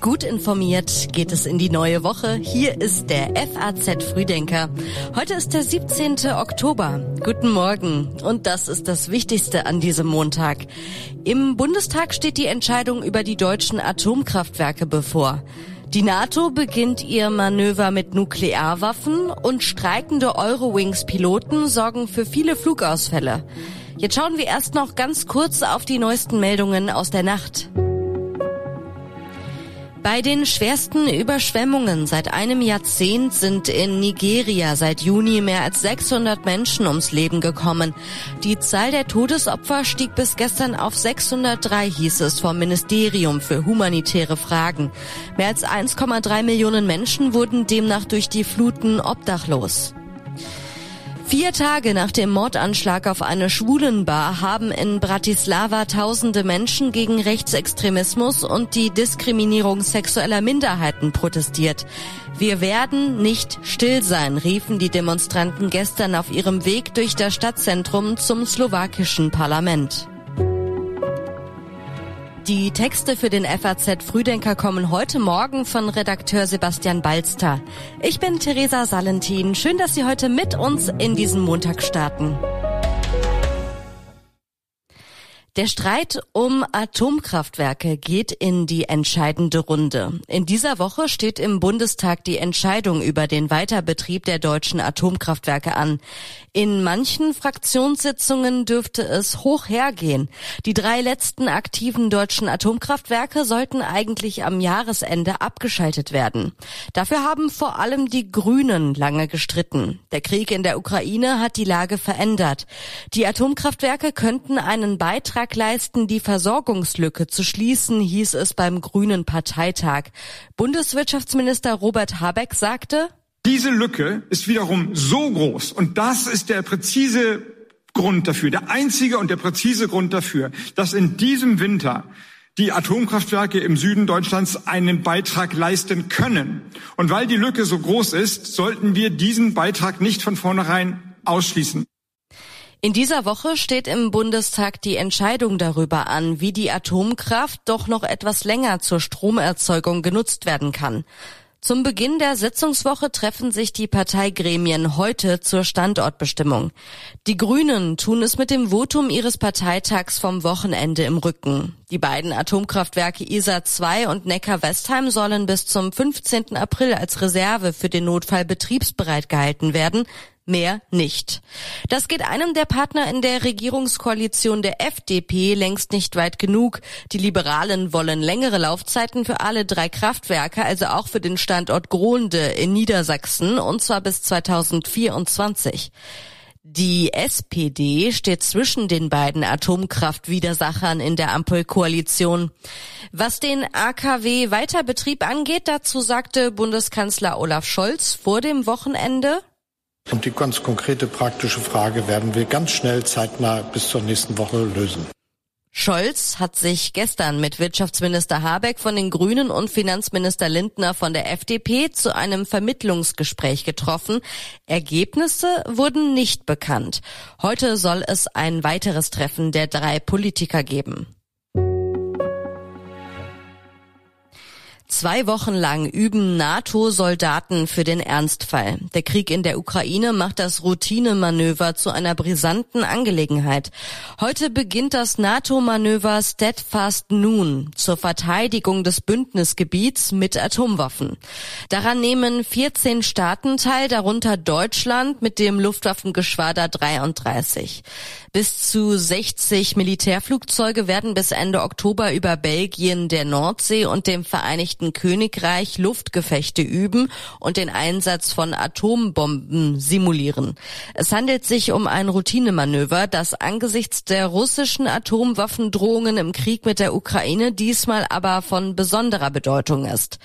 Gut informiert geht es in die neue Woche. Hier ist der FAZ Frühdenker. Heute ist der 17. Oktober. Guten Morgen. Und das ist das Wichtigste an diesem Montag. Im Bundestag steht die Entscheidung über die deutschen Atomkraftwerke bevor. Die NATO beginnt ihr Manöver mit Nuklearwaffen und streikende Eurowings-Piloten sorgen für viele Flugausfälle. Jetzt schauen wir erst noch ganz kurz auf die neuesten Meldungen aus der Nacht. Bei den schwersten Überschwemmungen seit einem Jahrzehnt sind in Nigeria seit Juni mehr als 600 Menschen ums Leben gekommen. Die Zahl der Todesopfer stieg bis gestern auf 603, hieß es vom Ministerium für humanitäre Fragen. Mehr als 1,3 Millionen Menschen wurden demnach durch die Fluten obdachlos. Vier Tage nach dem Mordanschlag auf eine Schwulenbar haben in Bratislava tausende Menschen gegen Rechtsextremismus und die Diskriminierung sexueller Minderheiten protestiert. Wir werden nicht still sein, riefen die Demonstranten gestern auf ihrem Weg durch das Stadtzentrum zum slowakischen Parlament. Die Texte für den FAZ Frühdenker kommen heute Morgen von Redakteur Sebastian Balster. Ich bin Theresa Salentin. Schön, dass Sie heute mit uns in diesen Montag starten. Der Streit um Atomkraftwerke geht in die entscheidende Runde. In dieser Woche steht im Bundestag die Entscheidung über den Weiterbetrieb der deutschen Atomkraftwerke an. In manchen Fraktionssitzungen dürfte es hoch hergehen. Die drei letzten aktiven deutschen Atomkraftwerke sollten eigentlich am Jahresende abgeschaltet werden. Dafür haben vor allem die Grünen lange gestritten. Der Krieg in der Ukraine hat die Lage verändert. Die Atomkraftwerke könnten einen Beitrag Beitrag leisten, die Versorgungslücke zu schließen, hieß es beim Grünen Parteitag. Bundeswirtschaftsminister Robert Habeck sagte, diese Lücke ist wiederum so groß und das ist der präzise Grund dafür, der einzige und der präzise Grund dafür, dass in diesem Winter die Atomkraftwerke im Süden Deutschlands einen Beitrag leisten können. Und weil die Lücke so groß ist, sollten wir diesen Beitrag nicht von vornherein ausschließen. In dieser Woche steht im Bundestag die Entscheidung darüber an, wie die Atomkraft doch noch etwas länger zur Stromerzeugung genutzt werden kann. Zum Beginn der Sitzungswoche treffen sich die Parteigremien heute zur Standortbestimmung. Die Grünen tun es mit dem Votum ihres Parteitags vom Wochenende im Rücken. Die beiden Atomkraftwerke ISA 2 und Neckar-Westheim sollen bis zum 15. April als Reserve für den Notfall betriebsbereit gehalten werden mehr nicht. Das geht einem der Partner in der Regierungskoalition der FDP längst nicht weit genug. Die Liberalen wollen längere Laufzeiten für alle drei Kraftwerke, also auch für den Standort Gronde in Niedersachsen, und zwar bis 2024. Die SPD steht zwischen den beiden Atomkraftwidersachern in der Ampelkoalition. Was den AKW-Weiterbetrieb angeht, dazu sagte Bundeskanzler Olaf Scholz vor dem Wochenende, und die ganz konkrete praktische Frage werden wir ganz schnell zeitnah bis zur nächsten Woche lösen. Scholz hat sich gestern mit Wirtschaftsminister Habeck von den Grünen und Finanzminister Lindner von der FDP zu einem Vermittlungsgespräch getroffen. Ergebnisse wurden nicht bekannt. Heute soll es ein weiteres Treffen der drei Politiker geben. Zwei Wochen lang üben NATO-Soldaten für den Ernstfall. Der Krieg in der Ukraine macht das Routinemanöver zu einer brisanten Angelegenheit. Heute beginnt das NATO-Manöver Steadfast Noon zur Verteidigung des Bündnisgebiets mit Atomwaffen. Daran nehmen 14 Staaten teil, darunter Deutschland mit dem Luftwaffengeschwader 33. Bis zu 60 Militärflugzeuge werden bis Ende Oktober über Belgien, der Nordsee und dem Vereinigten Königreich Luftgefechte üben und den Einsatz von Atombomben simulieren. Es handelt sich um ein Routinemanöver, das angesichts der russischen Atomwaffendrohungen im Krieg mit der Ukraine diesmal aber von besonderer Bedeutung ist.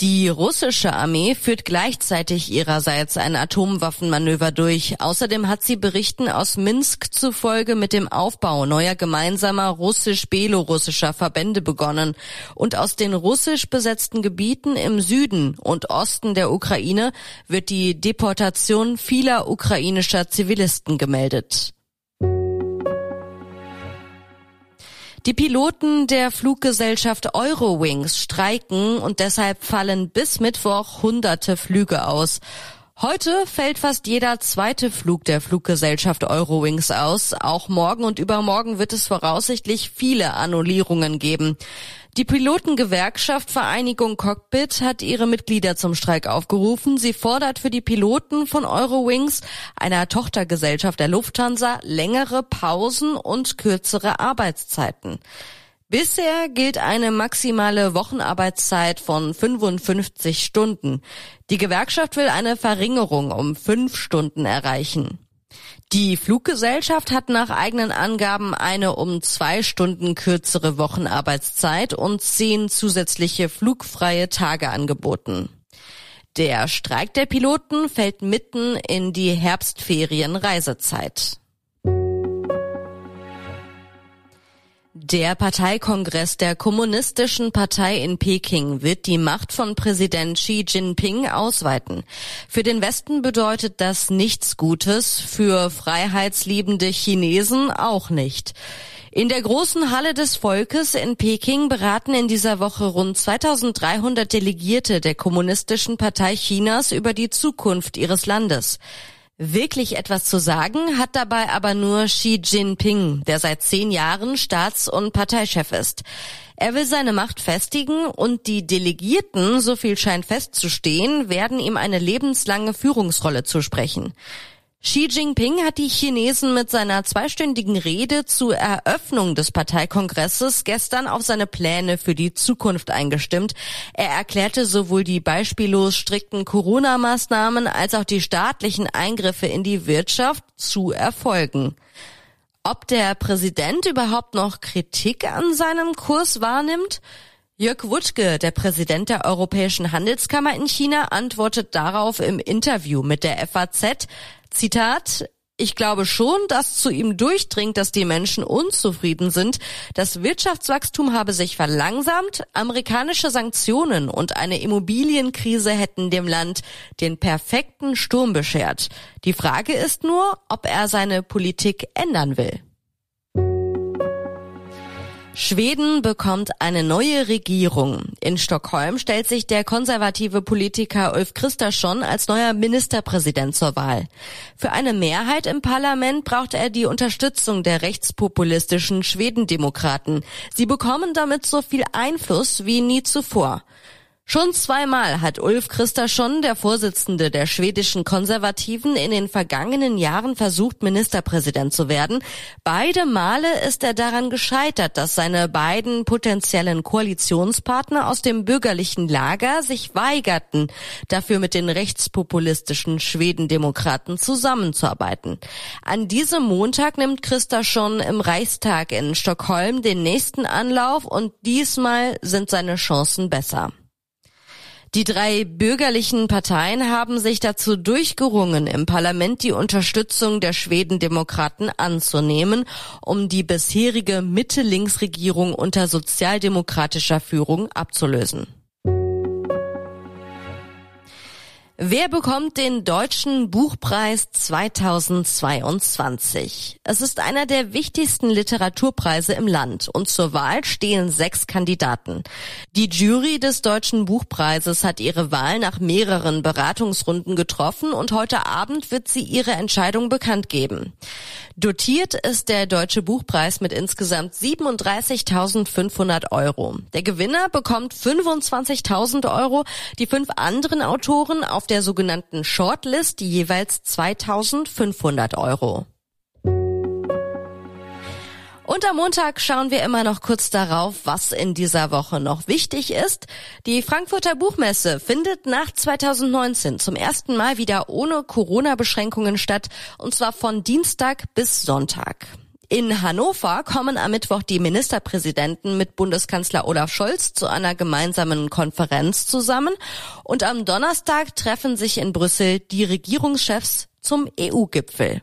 Die russische Armee führt gleichzeitig ihrerseits ein Atomwaffenmanöver durch. Außerdem hat sie Berichten aus Minsk zufolge mit dem Aufbau neuer gemeinsamer russisch-belorussischer Verbände begonnen. Und aus den russisch besetzten Gebieten im Süden und Osten der Ukraine wird die Deportation vieler ukrainischer Zivilisten gemeldet. Die Piloten der Fluggesellschaft Eurowings streiken und deshalb fallen bis Mittwoch hunderte Flüge aus. Heute fällt fast jeder zweite Flug der Fluggesellschaft Eurowings aus. Auch morgen und übermorgen wird es voraussichtlich viele Annullierungen geben. Die Pilotengewerkschaft Vereinigung Cockpit hat ihre Mitglieder zum Streik aufgerufen. Sie fordert für die Piloten von Eurowings, einer Tochtergesellschaft der Lufthansa, längere Pausen und kürzere Arbeitszeiten. Bisher gilt eine maximale Wochenarbeitszeit von 55 Stunden. Die Gewerkschaft will eine Verringerung um fünf Stunden erreichen. Die Fluggesellschaft hat nach eigenen Angaben eine um zwei Stunden kürzere Wochenarbeitszeit und zehn zusätzliche flugfreie Tage angeboten. Der Streik der Piloten fällt mitten in die Herbstferien-Reisezeit. Der Parteikongress der Kommunistischen Partei in Peking wird die Macht von Präsident Xi Jinping ausweiten. Für den Westen bedeutet das nichts Gutes, für freiheitsliebende Chinesen auch nicht. In der großen Halle des Volkes in Peking beraten in dieser Woche rund 2300 Delegierte der Kommunistischen Partei Chinas über die Zukunft ihres Landes. Wirklich etwas zu sagen hat dabei aber nur Xi Jinping, der seit zehn Jahren Staats- und Parteichef ist. Er will seine Macht festigen und die Delegierten, so viel scheint festzustehen, werden ihm eine lebenslange Führungsrolle zusprechen. Xi Jinping hat die Chinesen mit seiner zweistündigen Rede zur Eröffnung des Parteikongresses gestern auf seine Pläne für die Zukunft eingestimmt. Er erklärte sowohl die beispiellos strikten Corona-Maßnahmen als auch die staatlichen Eingriffe in die Wirtschaft zu erfolgen. Ob der Präsident überhaupt noch Kritik an seinem Kurs wahrnimmt? Jörg Wutschke, der Präsident der Europäischen Handelskammer in China, antwortet darauf im Interview mit der FAZ, Zitat, ich glaube schon, dass zu ihm durchdringt, dass die Menschen unzufrieden sind. Das Wirtschaftswachstum habe sich verlangsamt. Amerikanische Sanktionen und eine Immobilienkrise hätten dem Land den perfekten Sturm beschert. Die Frage ist nur, ob er seine Politik ändern will. Schweden bekommt eine neue Regierung. In Stockholm stellt sich der konservative Politiker Ulf Kristersson als neuer Ministerpräsident zur Wahl. Für eine Mehrheit im Parlament braucht er die Unterstützung der rechtspopulistischen Schwedendemokraten. Sie bekommen damit so viel Einfluss wie nie zuvor. Schon zweimal hat Ulf Kristersson, der Vorsitzende der schwedischen Konservativen, in den vergangenen Jahren versucht, Ministerpräsident zu werden. Beide Male ist er daran gescheitert, dass seine beiden potenziellen Koalitionspartner aus dem bürgerlichen Lager sich weigerten, dafür mit den rechtspopulistischen Schwedendemokraten zusammenzuarbeiten. An diesem Montag nimmt Kristersson im Reichstag in Stockholm den nächsten Anlauf und diesmal sind seine Chancen besser. Die drei bürgerlichen Parteien haben sich dazu durchgerungen, im Parlament die Unterstützung der Schwedendemokraten anzunehmen, um die bisherige Mitte-Links-Regierung unter sozialdemokratischer Führung abzulösen. Wer bekommt den Deutschen Buchpreis 2022? Es ist einer der wichtigsten Literaturpreise im Land und zur Wahl stehen sechs Kandidaten. Die Jury des Deutschen Buchpreises hat ihre Wahl nach mehreren Beratungsrunden getroffen und heute Abend wird sie ihre Entscheidung bekannt geben. Dotiert ist der Deutsche Buchpreis mit insgesamt 37.500 Euro. Der Gewinner bekommt 25.000 Euro, die fünf anderen Autoren auf der sogenannten Shortlist jeweils 2.500 Euro. Und am Montag schauen wir immer noch kurz darauf, was in dieser Woche noch wichtig ist. Die Frankfurter Buchmesse findet nach 2019 zum ersten Mal wieder ohne Corona-Beschränkungen statt, und zwar von Dienstag bis Sonntag. In Hannover kommen am Mittwoch die Ministerpräsidenten mit Bundeskanzler Olaf Scholz zu einer gemeinsamen Konferenz zusammen und am Donnerstag treffen sich in Brüssel die Regierungschefs zum EU-Gipfel.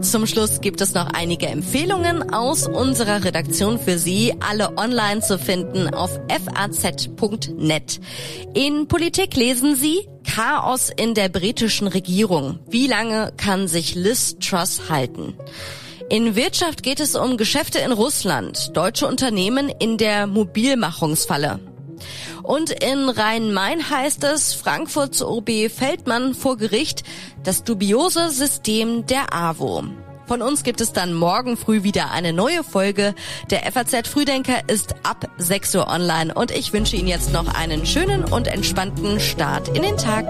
Zum Schluss gibt es noch einige Empfehlungen aus unserer Redaktion für Sie, alle online zu finden auf faz.net. In Politik lesen Sie Chaos in der britischen Regierung. Wie lange kann sich Liz Truss halten? In Wirtschaft geht es um Geschäfte in Russland, deutsche Unternehmen in der Mobilmachungsfalle. Und in Rhein-Main heißt es, Frankfurts OB Feldmann vor Gericht, das dubiose System der AWO. Von uns gibt es dann morgen früh wieder eine neue Folge. Der FAZ Frühdenker ist ab 6 Uhr online und ich wünsche Ihnen jetzt noch einen schönen und entspannten Start in den Tag.